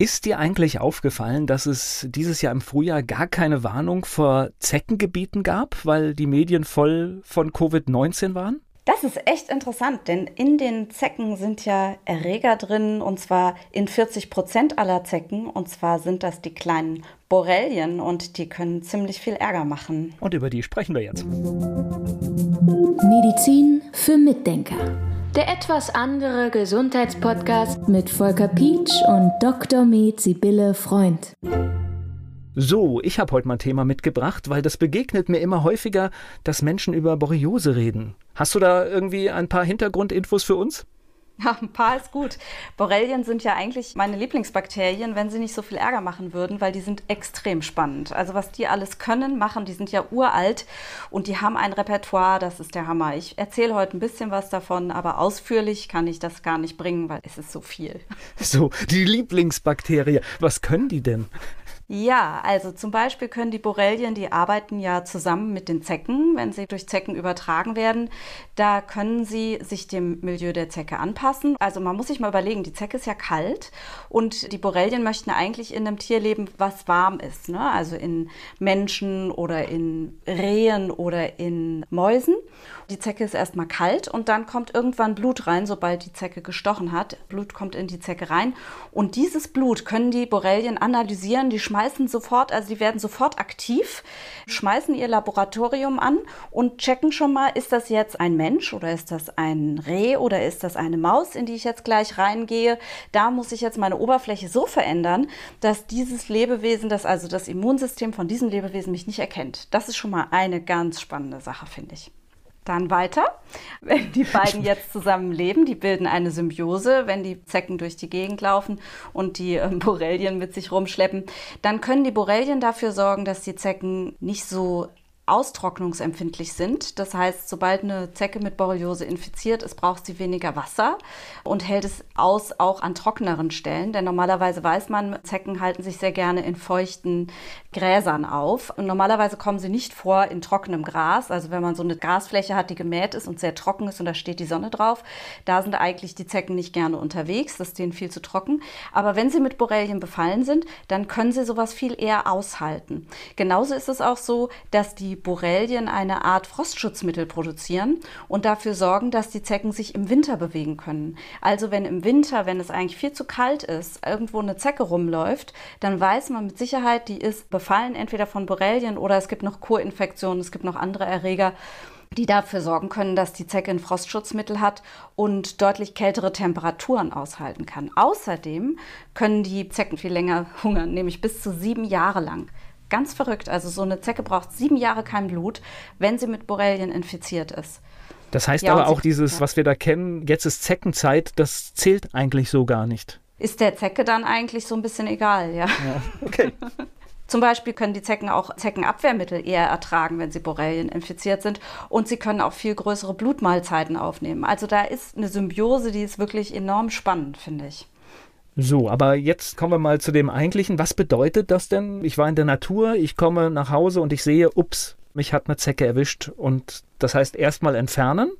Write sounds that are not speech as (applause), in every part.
Ist dir eigentlich aufgefallen, dass es dieses Jahr im Frühjahr gar keine Warnung vor Zeckengebieten gab, weil die Medien voll von Covid-19 waren? Das ist echt interessant, denn in den Zecken sind ja Erreger drin und zwar in 40 Prozent aller Zecken. Und zwar sind das die kleinen Borrelien und die können ziemlich viel Ärger machen. Und über die sprechen wir jetzt. Medizin für Mitdenker. Der etwas andere Gesundheitspodcast mit Volker Pietsch und Dr. Med Sibylle Freund. So, ich habe heute mal ein Thema mitgebracht, weil das begegnet mir immer häufiger, dass Menschen über Borreliose reden. Hast du da irgendwie ein paar Hintergrundinfos für uns? (laughs) Ja, ein paar ist gut. Borrelien sind ja eigentlich meine Lieblingsbakterien, wenn sie nicht so viel Ärger machen würden, weil die sind extrem spannend. Also was die alles können, machen, die sind ja uralt und die haben ein Repertoire, das ist der Hammer. Ich erzähle heute ein bisschen was davon, aber ausführlich kann ich das gar nicht bringen, weil es ist so viel. So, die Lieblingsbakterie. Was können die denn? Ja, also zum Beispiel können die Borrelien, die arbeiten ja zusammen mit den Zecken, wenn sie durch Zecken übertragen werden. Da können sie sich dem Milieu der Zecke anpassen. Also man muss sich mal überlegen, die Zecke ist ja kalt und die Borrelien möchten eigentlich in einem Tier leben, was warm ist. Ne? Also in Menschen oder in Rehen oder in Mäusen. Die Zecke ist erstmal kalt und dann kommt irgendwann Blut rein, sobald die Zecke gestochen hat. Blut kommt in die Zecke rein und dieses Blut können die Borrelien analysieren. Die schmeißen sofort, also die werden sofort aktiv, schmeißen ihr Laboratorium an und checken schon mal, ist das jetzt ein Mensch oder ist das ein Reh oder ist das eine Maus, in die ich jetzt gleich reingehe. Da muss ich jetzt meine Oberfläche so verändern, dass dieses Lebewesen, das also das Immunsystem von diesem Lebewesen mich nicht erkennt. Das ist schon mal eine ganz spannende Sache, finde ich. Dann weiter. (laughs) Wenn die beiden jetzt zusammen leben, die bilden eine Symbiose, wenn die Zecken durch die Gegend laufen und die äh, Borrelien mit sich rumschleppen, dann können die Borrelien dafür sorgen, dass die Zecken nicht so austrocknungsempfindlich sind. Das heißt, sobald eine Zecke mit Borreliose infiziert ist, braucht sie weniger Wasser und hält es aus auch an trockeneren Stellen. Denn normalerweise weiß man, Zecken halten sich sehr gerne in feuchten Gräsern auf. Und normalerweise kommen sie nicht vor in trockenem Gras. Also wenn man so eine Grasfläche hat, die gemäht ist und sehr trocken ist und da steht die Sonne drauf, da sind eigentlich die Zecken nicht gerne unterwegs. Das ist denen viel zu trocken. Aber wenn sie mit Borrelien befallen sind, dann können sie sowas viel eher aushalten. Genauso ist es auch so, dass die Borrelien eine Art Frostschutzmittel produzieren und dafür sorgen, dass die Zecken sich im Winter bewegen können. Also wenn im Winter, wenn es eigentlich viel zu kalt ist, irgendwo eine Zecke rumläuft, dann weiß man mit Sicherheit, die ist befallen entweder von Borrelien oder es gibt noch Kurinfektionen, es gibt noch andere Erreger die dafür sorgen können, dass die Zecke ein Frostschutzmittel hat und deutlich kältere Temperaturen aushalten kann. Außerdem können die Zecken viel länger hungern, nämlich bis zu sieben Jahre lang. Ganz verrückt. Also so eine Zecke braucht sieben Jahre kein Blut, wenn sie mit Borrelien infiziert ist. Das heißt ja, aber auch dieses, ja. was wir da kennen, jetzt ist Zeckenzeit, das zählt eigentlich so gar nicht. Ist der Zecke dann eigentlich so ein bisschen egal, ja. ja okay. (laughs) Zum Beispiel können die Zecken auch Zeckenabwehrmittel eher ertragen, wenn sie Borrelien infiziert sind. Und sie können auch viel größere Blutmahlzeiten aufnehmen. Also da ist eine Symbiose, die ist wirklich enorm spannend, finde ich. So, aber jetzt kommen wir mal zu dem eigentlichen. Was bedeutet das denn? Ich war in der Natur, ich komme nach Hause und ich sehe, ups, mich hat eine Zecke erwischt. Und das heißt erstmal entfernen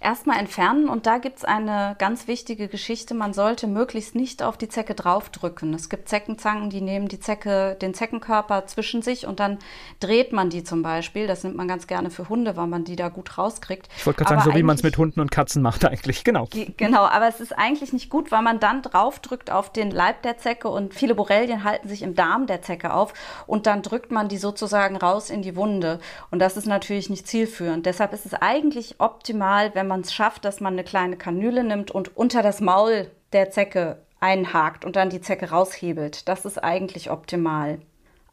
erstmal entfernen. Und da gibt es eine ganz wichtige Geschichte. Man sollte möglichst nicht auf die Zecke draufdrücken. Es gibt Zeckenzangen, die nehmen die Zecke, den Zeckenkörper zwischen sich und dann dreht man die zum Beispiel. Das nimmt man ganz gerne für Hunde, weil man die da gut rauskriegt. Ich wollte gerade sagen, so wie man es mit Hunden und Katzen macht eigentlich. Genau. Genau, aber es ist eigentlich nicht gut, weil man dann draufdrückt auf den Leib der Zecke und viele Borrelien halten sich im Darm der Zecke auf und dann drückt man die sozusagen raus in die Wunde. Und das ist natürlich nicht zielführend. Deshalb ist es eigentlich optimal, wenn man es schafft, dass man eine kleine Kanüle nimmt und unter das Maul der Zecke einhakt und dann die Zecke raushebelt. Das ist eigentlich optimal.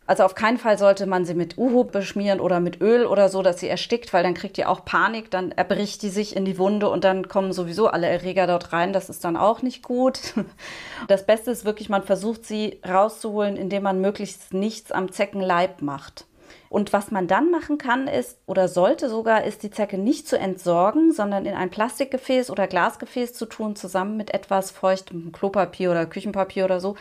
Also auf keinen Fall sollte man sie mit Uhu beschmieren oder mit Öl oder so, dass sie erstickt, weil dann kriegt die auch Panik, dann erbricht die sich in die Wunde und dann kommen sowieso alle Erreger dort rein. Das ist dann auch nicht gut. (laughs) Das Beste ist wirklich, man versucht sie rauszuholen, indem man möglichst nichts am Zeckenleib macht. Und was man dann machen kann, ist oder sollte sogar, ist die Zecke nicht zu entsorgen, sondern in ein Plastikgefäß oder Glasgefäß zu tun, zusammen mit etwas feuchtem Klopapier oder Küchenpapier oder so,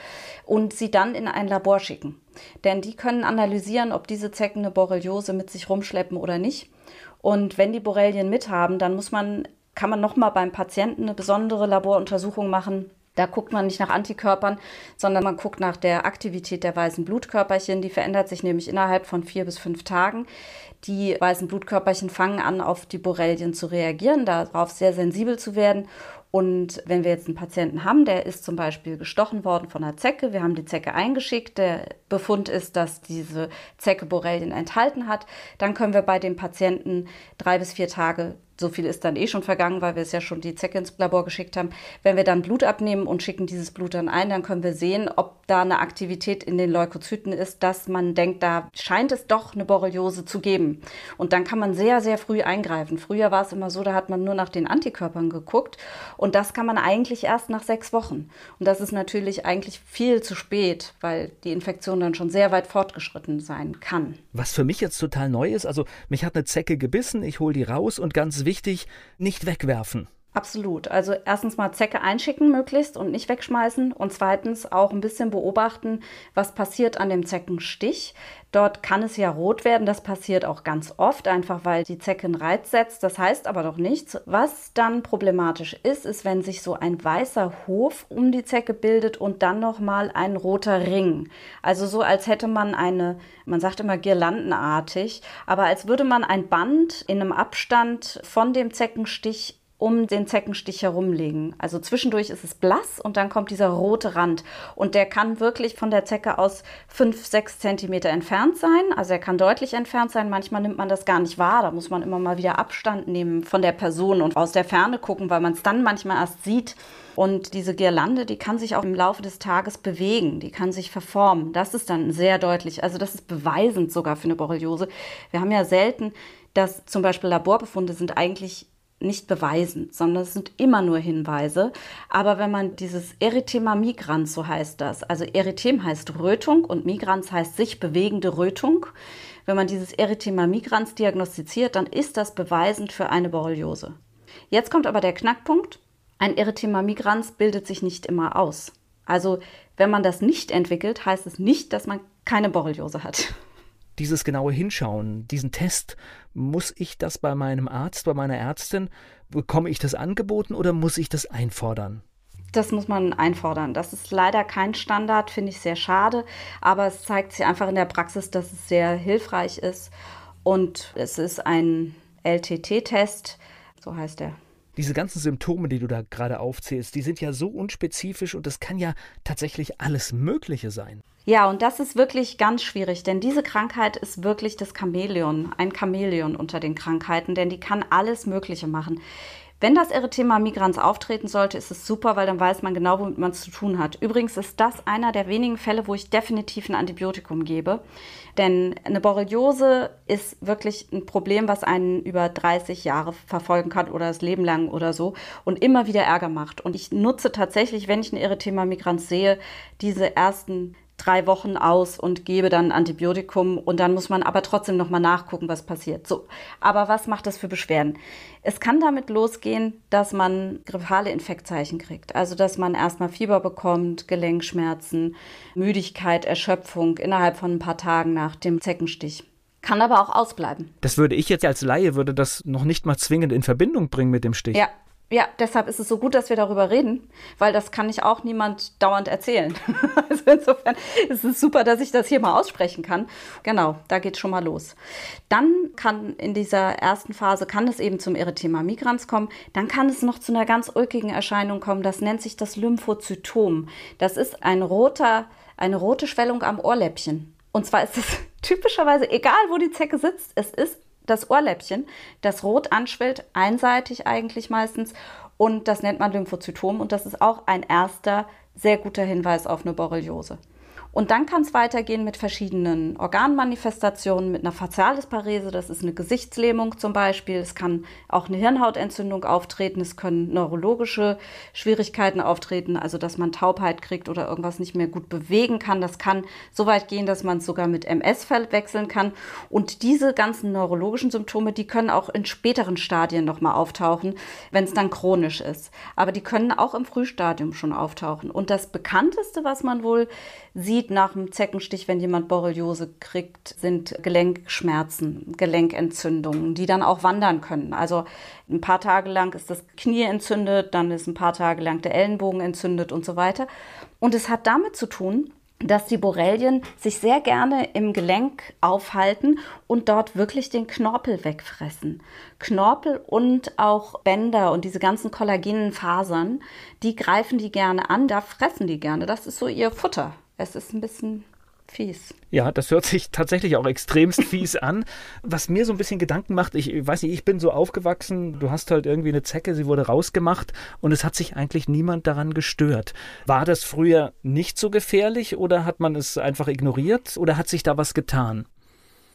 und sie dann in ein Labor schicken. Denn die können analysieren, ob diese Zecken eine Borreliose mit sich rumschleppen oder nicht. Und wenn die Borrelien mithaben, dann muss man, kann man nochmal beim Patienten eine besondere Laboruntersuchung machen, Da guckt man nicht nach Antikörpern, sondern man guckt nach der Aktivität der weißen Blutkörperchen. Die verändert sich nämlich innerhalb von vier bis fünf Tagen. Die weißen Blutkörperchen fangen an, auf die Borrelien zu reagieren, darauf sehr sensibel zu werden und wenn wir jetzt einen Patienten haben, der ist zum Beispiel gestochen worden von einer Zecke, wir haben die Zecke eingeschickt, der Befund ist, dass diese Zecke Borrelien enthalten hat, dann können wir bei dem Patienten drei bis vier Tage so viel ist dann eh schon vergangen, weil wir es ja schon die Zecke ins Labor geschickt haben. Wenn wir dann Blut abnehmen und schicken dieses Blut dann ein, dann können wir sehen, ob da eine Aktivität in den Leukozyten ist, dass man denkt, da scheint es doch eine Borreliose zu geben. Und dann kann man sehr, sehr früh eingreifen. Früher war es immer so, da hat man nur nach den Antikörpern geguckt und das kann man eigentlich erst nach sechs Wochen. Und das ist natürlich eigentlich viel zu spät, weil die Infektion dann schon sehr weit fortgeschritten sein kann. Was für mich jetzt total neu ist, also mich hat eine Zecke gebissen, ich hole die raus und ganz wichtig, nicht wegwerfen. Absolut. Also erstens mal Zecke einschicken möglichst und nicht wegschmeißen und zweitens auch ein bisschen beobachten, was passiert an dem Zeckenstich. Dort kann es ja rot werden, das passiert auch ganz oft, einfach weil die Zecke einen Reiz setzt. Das heißt aber doch nichts. Was dann problematisch ist, ist, wenn sich so ein weißer Hof um die Zecke bildet und dann nochmal ein roter Ring. Also so, als hätte man eine, man sagt immer girlandenartig, aber als würde man ein Band in einem Abstand von dem Zeckenstich um den Zeckenstich herumlegen. Also zwischendurch ist es blass und dann kommt dieser rote Rand. Und der kann wirklich von der Zecke aus fünf, sechs Zentimeter entfernt sein. Also er kann deutlich entfernt sein. Manchmal nimmt man das gar nicht wahr. Da muss man immer mal wieder Abstand nehmen von der Person und aus der Ferne gucken, weil man es dann manchmal erst sieht. Und diese Girlande, die kann sich auch im Laufe des Tages bewegen, die kann sich verformen. Das ist dann sehr deutlich. Also das ist beweisend sogar für eine Borreliose. Wir haben ja selten, dass zum Beispiel Laborbefunde sind eigentlich nicht beweisen, sondern es sind immer nur Hinweise. Aber wenn man dieses Erythema migrans, so heißt das, also Erythem heißt Rötung und migrans heißt sich bewegende Rötung. Wenn man dieses Erythema migrans diagnostiziert, dann ist das beweisend für eine Borreliose. Jetzt kommt aber der Knackpunkt. Ein Erythema migrans bildet sich nicht immer aus. Also wenn man das nicht entwickelt, heißt es nicht, dass man keine Borreliose hat dieses genaue Hinschauen, diesen Test, muss ich das bei meinem Arzt, bei meiner Ärztin, bekomme ich das angeboten oder muss ich das einfordern? Das muss man einfordern. Das ist leider kein Standard, finde ich sehr schade, aber es zeigt sich einfach in der Praxis, dass es sehr hilfreich ist und es ist ein LTT-Test, so heißt er. Diese ganzen Symptome, die du da gerade aufzählst, die sind ja so unspezifisch und es kann ja tatsächlich alles Mögliche sein. Ja, und das ist wirklich ganz schwierig, denn diese Krankheit ist wirklich das Chamäleon, ein Chamäleon unter den Krankheiten, denn die kann alles Mögliche machen. Wenn das Erythema migrans auftreten sollte, ist es super, weil dann weiß man genau, womit man es zu tun hat. Übrigens ist das einer der wenigen Fälle, wo ich definitiv ein Antibiotikum gebe. Denn eine Borreliose ist wirklich ein Problem, was einen über 30 Jahre verfolgen kann oder das Leben lang oder so und immer wieder Ärger macht. Und ich nutze tatsächlich, wenn ich ein Erythema migrans sehe, diese ersten drei Wochen aus und gebe dann Antibiotikum und dann muss man aber trotzdem nochmal nachgucken, was passiert. So, aber was macht das für Beschwerden? Es kann damit losgehen, dass man grippale Infektzeichen kriegt. Also, dass man erstmal Fieber bekommt, Gelenkschmerzen, Müdigkeit, Erschöpfung innerhalb von ein paar Tagen nach dem Zeckenstich. Kann aber auch ausbleiben. Das würde ich jetzt als Laie, würde das noch nicht mal zwingend in Verbindung bringen mit dem Stich. Ja, ja, deshalb ist es so gut, dass wir darüber reden, weil das kann ich auch niemand dauernd erzählen. (laughs) also insofern ist es super, dass ich das hier mal aussprechen kann. Genau, da geht schon mal los. Dann kann in dieser ersten Phase kann es eben zum Erythema migrans kommen. Dann kann es noch zu einer ganz ulkigen Erscheinung kommen. Das nennt sich das Lymphozytom. Das ist ein roter, eine rote Schwellung am Ohrläppchen. Und zwar ist es (laughs) typischerweise egal, wo die Zecke sitzt. Es ist das Ohrläppchen, das rot anschwillt, einseitig eigentlich meistens. Und das nennt man Lymphozytom und das ist auch ein erster sehr guter Hinweis auf eine Borreliose. Und dann kann es weitergehen mit verschiedenen Organmanifestationen, mit einer Facialisparese, das ist eine Gesichtslähmung zum Beispiel. Es kann auch eine Hirnhautentzündung auftreten, es können neurologische Schwierigkeiten auftreten, also dass man Taubheit kriegt oder irgendwas nicht mehr gut bewegen kann. Das kann so weit gehen, dass man es sogar mit MS wechseln kann. Und diese ganzen neurologischen Symptome, die können auch in späteren Stadien nochmal auftauchen, wenn es dann chronisch ist. Aber die können auch im Frühstadium schon auftauchen. Und das bekannteste, was man wohl sieht nach dem Zeckenstich, wenn jemand Borreliose kriegt, sind Gelenkschmerzen, Gelenkentzündungen, die dann auch wandern können. Also ein paar Tage lang ist das Knie entzündet, dann ist ein paar Tage lang der Ellenbogen entzündet und so weiter. Und es hat damit zu tun, dass die Borrelien sich sehr gerne im Gelenk aufhalten und dort wirklich den Knorpel wegfressen. Knorpel und auch Bänder und diese ganzen kollagenen Fasern, die greifen die gerne an, da fressen die gerne. Das ist so ihr Futter. Es ist ein bisschen fies. Ja, das hört sich tatsächlich auch extremst (laughs) fies an. Was mir so ein bisschen Gedanken macht, ich weiß nicht, ich bin so aufgewachsen, du hast halt irgendwie eine Zecke, sie wurde rausgemacht und es hat sich eigentlich niemand daran gestört. War das früher nicht so gefährlich oder hat man es einfach ignoriert oder hat sich da was getan,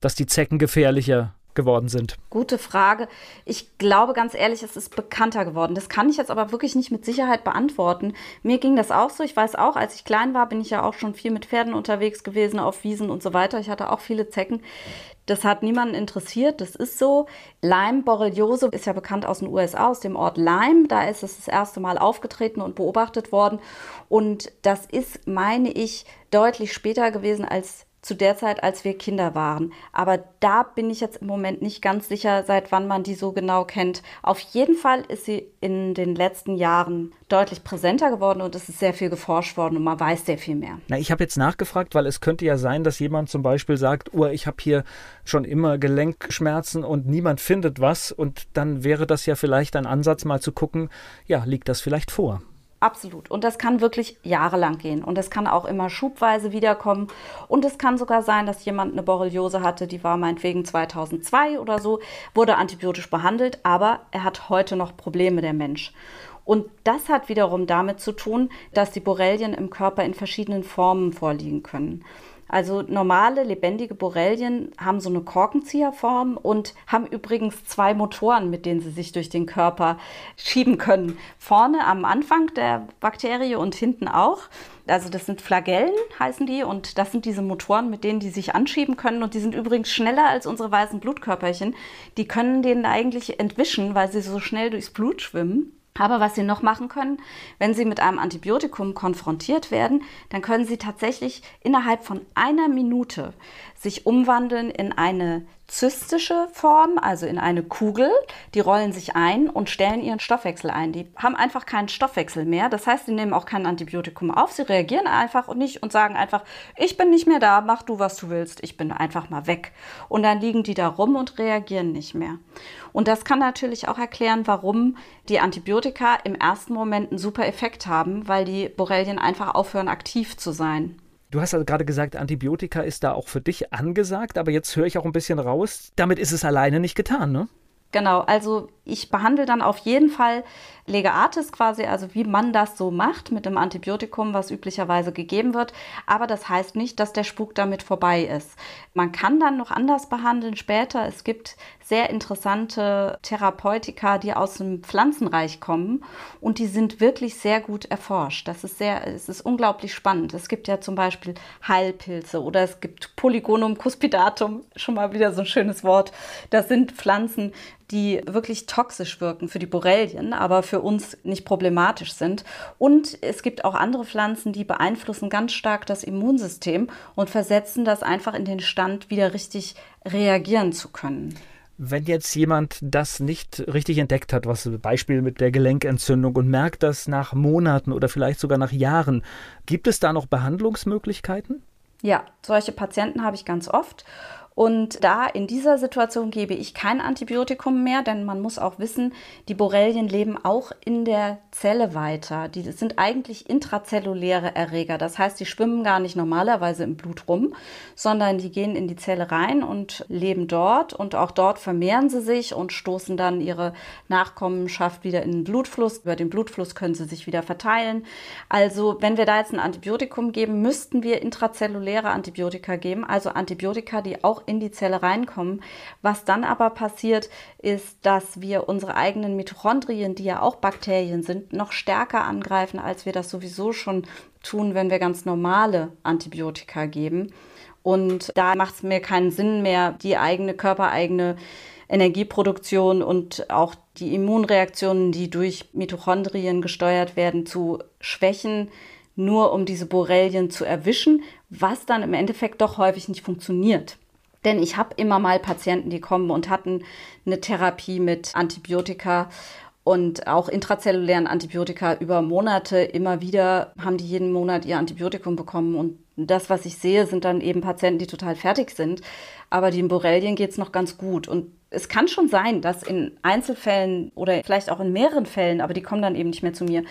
dass die Zecken gefährlicher geworden sind? Gute Frage. Ich glaube ganz ehrlich, es ist bekannter geworden. Das kann ich jetzt aber wirklich nicht mit Sicherheit beantworten. Mir ging das auch so. Ich weiß auch, als ich klein war, bin ich ja auch schon viel mit Pferden unterwegs gewesen, auf Wiesen und so weiter. Ich hatte auch viele Zecken. Das hat niemanden interessiert, das ist so. Lyme Borreliose ist ja bekannt aus den USA, aus dem Ort Lyme. Da ist es das erste Mal aufgetreten und beobachtet worden. Und das ist, meine ich, deutlich später gewesen als zu der Zeit, als wir Kinder waren. Aber da bin ich jetzt im Moment nicht ganz sicher, seit wann man die so genau kennt. Auf jeden Fall ist sie in den letzten Jahren deutlich präsenter geworden und es ist sehr viel geforscht worden und man weiß sehr viel mehr. Na, ich habe jetzt nachgefragt, weil es könnte ja sein, dass jemand zum Beispiel sagt, oh, ich habe hier schon immer Gelenkschmerzen und niemand findet was und dann wäre das ja vielleicht ein Ansatz, mal zu gucken, ja, liegt das vielleicht vor? Absolut. Und das kann wirklich jahrelang gehen. Und es kann auch immer schubweise wiederkommen. Und es kann sogar sein, dass jemand eine Borreliose hatte, die war meinetwegen 2002 oder so, wurde antibiotisch behandelt, aber er hat heute noch Probleme, der Mensch. Und das hat wiederum damit zu tun, dass die Borrelien im Körper in verschiedenen Formen vorliegen können. Also normale lebendige Borrelien haben so eine Korkenzieherform und haben übrigens zwei Motoren, mit denen sie sich durch den Körper schieben können. Vorne am Anfang der Bakterie und hinten auch. Also das sind Flagellen, heißen die, und das sind diese Motoren, mit denen die sich anschieben können. Und die sind übrigens schneller als unsere weißen Blutkörperchen. Die können denen eigentlich entwischen, weil sie so schnell durchs Blut schwimmen. Aber was Sie noch machen können, wenn Sie mit einem Antibiotikum konfrontiert werden, dann können Sie tatsächlich innerhalb von einer Minute sich umwandeln in eine zystische Form, also in eine Kugel. Die rollen sich ein und stellen ihren Stoffwechsel ein. Die haben einfach keinen Stoffwechsel mehr. Das heißt, sie nehmen auch kein Antibiotikum auf. Sie reagieren einfach nicht und sagen einfach, ich bin nicht mehr da, mach du, was du willst. Ich bin einfach mal weg. Und dann liegen die da rum und reagieren nicht mehr. Und das kann natürlich auch erklären, warum die Antibiotika im ersten Moment einen super Effekt haben, weil die Borrelien einfach aufhören, aktiv zu sein. Du hast also gerade gesagt, Antibiotika ist da auch für dich angesagt, aber jetzt höre ich auch ein bisschen raus, damit ist es alleine nicht getan, ne? Genau, also ich behandle dann auf jeden Fall Legatis quasi, also wie man das so macht mit dem Antibiotikum, was üblicherweise gegeben wird. Aber das heißt nicht, dass der Spuk damit vorbei ist. Man kann dann noch anders behandeln später. Es gibt sehr interessante Therapeutika, die aus dem Pflanzenreich kommen und die sind wirklich sehr gut erforscht. Das ist sehr, es ist unglaublich spannend. Es gibt ja zum Beispiel Heilpilze oder es gibt Polygonum cuspidatum, schon mal wieder so ein schönes Wort. Das sind Pflanzen, die wirklich toxisch wirken für die Borrelien, aber für uns nicht problematisch sind. Und es gibt auch andere Pflanzen, die beeinflussen ganz stark das Immunsystem und versetzen das einfach in den Stand, wieder richtig reagieren zu können. Wenn jetzt jemand das nicht richtig entdeckt hat, was Beispiel mit der Gelenkentzündung und merkt das nach Monaten oder vielleicht sogar nach Jahren, gibt es da noch Behandlungsmöglichkeiten? Ja, solche Patienten habe ich ganz oft. Und da in dieser Situation gebe ich kein Antibiotikum mehr, denn man muss auch wissen, die Borrelien leben auch in der Zelle weiter. Die sind eigentlich intrazelluläre Erreger. Das heißt, die schwimmen gar nicht normalerweise im Blut rum, sondern die gehen in die Zelle rein und leben dort. Und auch dort vermehren sie sich und stoßen dann ihre Nachkommenschaft wieder in den Blutfluss. Über den Blutfluss können sie sich wieder verteilen. Also, wenn wir da jetzt ein Antibiotikum geben, müssten wir intrazelluläre Antibiotika geben, also Antibiotika, die auch in die Zelle reinkommen. Was dann aber passiert, ist, dass wir unsere eigenen Mitochondrien, die ja auch Bakterien sind, noch stärker angreifen, als wir das sowieso schon tun, wenn wir ganz normale Antibiotika geben. Und da macht es mir keinen Sinn mehr, die eigene körpereigene Energieproduktion und auch die Immunreaktionen, die durch Mitochondrien gesteuert werden, zu schwächen, nur um diese Borrelien zu erwischen, was dann im Endeffekt doch häufig nicht funktioniert. Denn ich habe immer mal Patienten, die kommen und hatten eine Therapie mit Antibiotika und auch intrazellulären Antibiotika über Monate. Immer wieder haben die jeden Monat ihr Antibiotikum bekommen. Und das, was ich sehe, sind dann eben Patienten, die total fertig sind. Aber den Borrelien geht es noch ganz gut. Und es kann schon sein, dass in Einzelfällen oder vielleicht auch in mehreren Fällen, aber die kommen dann eben nicht mehr zu mir,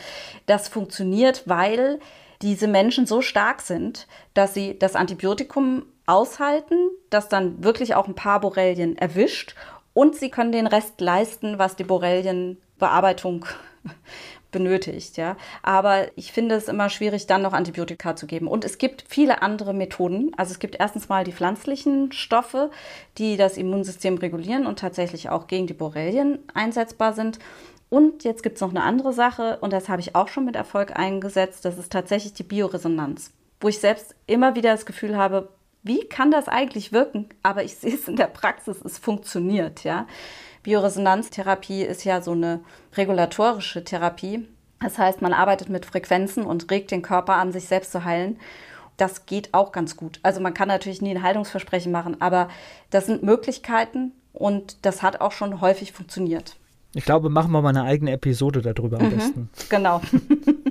das funktioniert, weil diese Menschen so stark sind, dass sie das Antibiotikum aushalten, das dann wirklich auch ein paar Borrelien erwischt und sie können den Rest leisten, was die Borrelienbearbeitung (laughs) benötigt, ja. Aber ich finde es immer schwierig, dann noch Antibiotika zu geben. Und es gibt viele andere Methoden. Also es gibt erstens mal die pflanzlichen Stoffe, die das Immunsystem regulieren und tatsächlich auch gegen die Borrelien einsetzbar sind. Und jetzt gibt es noch eine andere Sache, und das habe ich auch schon mit Erfolg eingesetzt, das ist tatsächlich die Bioresonanz, wo ich selbst immer wieder das Gefühl habe, wie kann das eigentlich wirken? Aber ich sehe es in der Praxis, es funktioniert, ja. Bioresonanztherapie ist ja so eine regulatorische Therapie. Das heißt, man arbeitet mit Frequenzen und regt den Körper an, sich selbst zu heilen. Das geht auch ganz gut. Also man kann natürlich nie ein Heilungsversprechen machen, aber das sind Möglichkeiten und das hat auch schon häufig funktioniert. Ich glaube, machen wir mal eine eigene Episode darüber am mhm, besten. Genau. (laughs)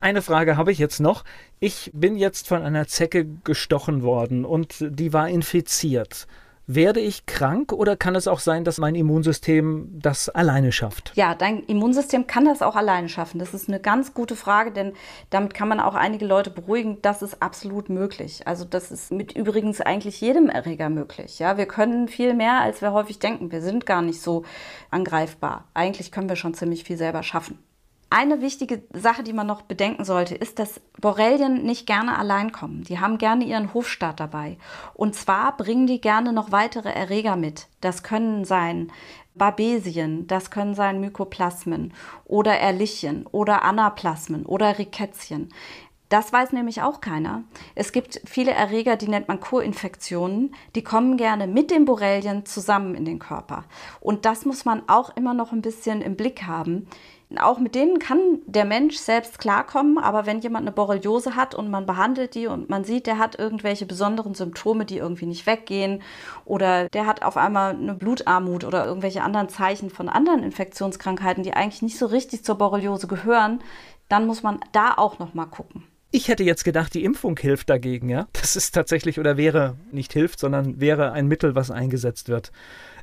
eine Frage habe ich jetzt noch. Ich bin jetzt von einer Zecke gestochen worden und die war infiziert. Werde ich krank oder kann es auch sein, dass mein Immunsystem das alleine schafft? Ja, dein Immunsystem kann das auch alleine schaffen. Das ist eine ganz gute Frage, denn damit kann man auch einige Leute beruhigen. Das ist absolut möglich. Also das ist mit übrigens eigentlich jedem Erreger möglich. Ja, wir können viel mehr, als wir häufig denken. Wir sind gar nicht so angreifbar. Eigentlich können wir schon ziemlich viel selber schaffen. Eine wichtige Sache, die man noch bedenken sollte, ist, dass Borrelien nicht gerne allein kommen. Die haben gerne ihren Hofstaat dabei. Und zwar bringen die gerne noch weitere Erreger mit. Das können sein Babesien, das können sein Mykoplasmen oder Erlichien oder Anaplasmen oder Rikettien. Das weiß nämlich auch keiner. Es gibt viele Erreger, die nennt man Co-Infektionen, die kommen gerne mit den Borrelien zusammen in den Körper. Und das muss man auch immer noch ein bisschen im Blick haben. Auch mit denen kann der Mensch selbst klarkommen, aber wenn jemand eine Borreliose hat und man behandelt die und man sieht, der hat irgendwelche besonderen Symptome, die irgendwie nicht weggehen oder der hat auf einmal eine Blutarmut oder irgendwelche anderen Zeichen von anderen Infektionskrankheiten, die eigentlich nicht so richtig zur Borreliose gehören, dann muss man da auch noch mal gucken. Ich hätte jetzt gedacht, die Impfung hilft dagegen, ja? Das ist tatsächlich oder wäre nicht hilft, sondern wäre ein Mittel, was eingesetzt wird.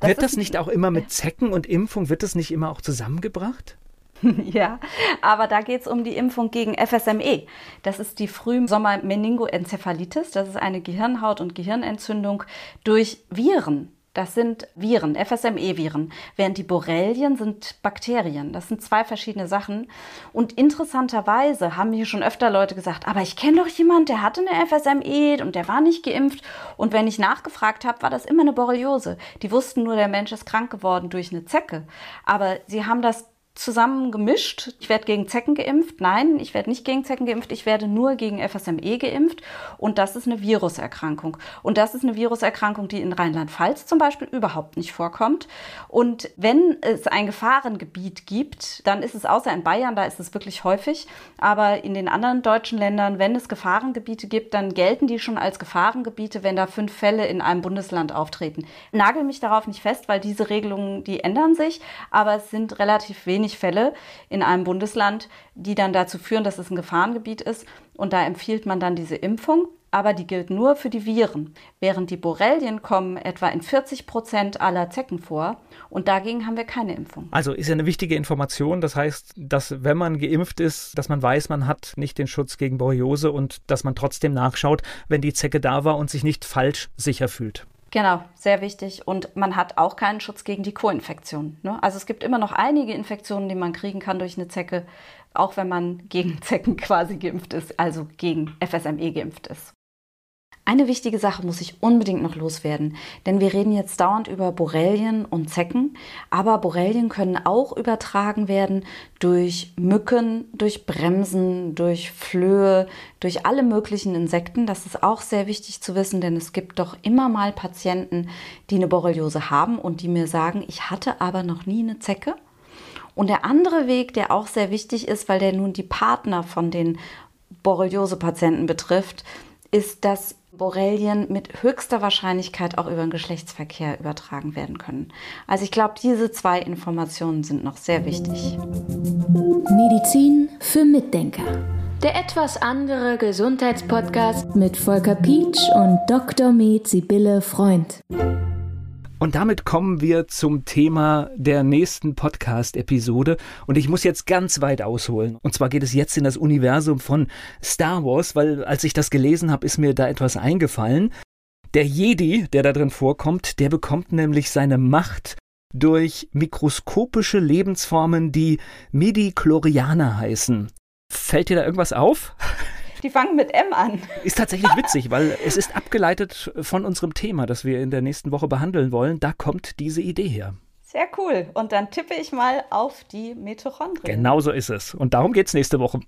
Das wird das nicht auch immer mit Zecken und Impfung, wird das nicht immer auch zusammengebracht? (laughs) ja, aber da geht es um die Impfung gegen FSME. Das ist die Frühsommer-Meningoenzephalitis. Das ist eine Gehirnhaut- und Gehirnentzündung durch Viren. Das sind Viren, FSME-Viren, während die Borrelien sind Bakterien. Das sind zwei verschiedene Sachen. Und interessanterweise haben mir schon öfter Leute gesagt, aber ich kenne doch jemanden, der hatte eine FSME und der war nicht geimpft. Und wenn ich nachgefragt habe, war das immer eine Borreliose. Die wussten nur, der Mensch ist krank geworden durch eine Zecke. Aber sie haben das zusammen gemischt. Ich werde gegen Zecken geimpft. Nein, ich werde nicht gegen Zecken geimpft. Ich werde nur gegen FSME geimpft. Und das ist eine Viruserkrankung. Und das ist eine Viruserkrankung, die in Rheinland-Pfalz zum Beispiel überhaupt nicht vorkommt. Und wenn es ein Gefahrengebiet gibt, dann ist es außer in Bayern, da ist es wirklich häufig. Aber in den anderen deutschen Ländern, wenn es Gefahrengebiete gibt, dann gelten die schon als Gefahrengebiete, wenn da fünf Fälle in einem Bundesland auftreten. Nagel mich darauf nicht fest, weil diese Regelungen, die ändern sich. Aber es sind relativ wenig wenig Fälle in einem Bundesland, die dann dazu führen, dass es ein Gefahrengebiet ist. Und da empfiehlt man dann diese Impfung. Aber die gilt nur für die Viren, während die Borrelien kommen etwa in 40 Prozent aller Zecken vor und dagegen haben wir keine Impfung. Also ist ja eine wichtige Information. Das heißt, dass wenn man geimpft ist, dass man weiß, man hat nicht den Schutz gegen Borreliose und dass man trotzdem nachschaut, wenn die Zecke da war und sich nicht falsch sicher fühlt. Genau, sehr wichtig. Und man hat auch keinen Schutz gegen die Co-Infektion. Ne? Also es gibt immer noch einige Infektionen, die man kriegen kann durch eine Zecke, auch wenn man gegen Zecken (laughs) quasi geimpft ist, also gegen FSME geimpft ist. Eine wichtige Sache muss ich unbedingt noch loswerden, denn wir reden jetzt dauernd über Borrelien und Zecken, aber Borrelien können auch übertragen werden durch Mücken, durch Bremsen, durch Flöhe, durch alle möglichen Insekten. Das ist auch sehr wichtig zu wissen, denn es gibt doch immer mal Patienten, die eine Borreliose haben und die mir sagen, ich hatte aber noch nie eine Zecke. Und der andere Weg, der auch sehr wichtig ist, weil der nun die Partner von den Borreliose-Patienten betrifft, ist, dass Borrelien mit höchster Wahrscheinlichkeit auch über den Geschlechtsverkehr übertragen werden können. Also ich glaube, diese zwei Informationen sind noch sehr wichtig. Medizin für Mitdenker. Der etwas andere Gesundheitspodcast mit Volker Pietsch und Dr. Med Sibylle Freund. Und damit kommen wir zum Thema der nächsten Podcast-Episode. Und ich muss jetzt ganz weit ausholen. Und zwar geht es jetzt in das Universum von Star Wars, weil als ich das gelesen habe, ist mir da etwas eingefallen. Der Jedi, der da drin vorkommt, der bekommt nämlich seine Macht durch mikroskopische Lebensformen, die Midi-Chlorianer heißen. Fällt dir da irgendwas auf? (laughs) Die fangen mit M an. Ist tatsächlich witzig, weil es ist abgeleitet von unserem Thema, das wir in der nächsten Woche behandeln wollen. Da kommt diese Idee her. Sehr cool. Und dann tippe ich mal auf die Mitochondrien. Genau so ist es. Und darum geht es nächste Woche.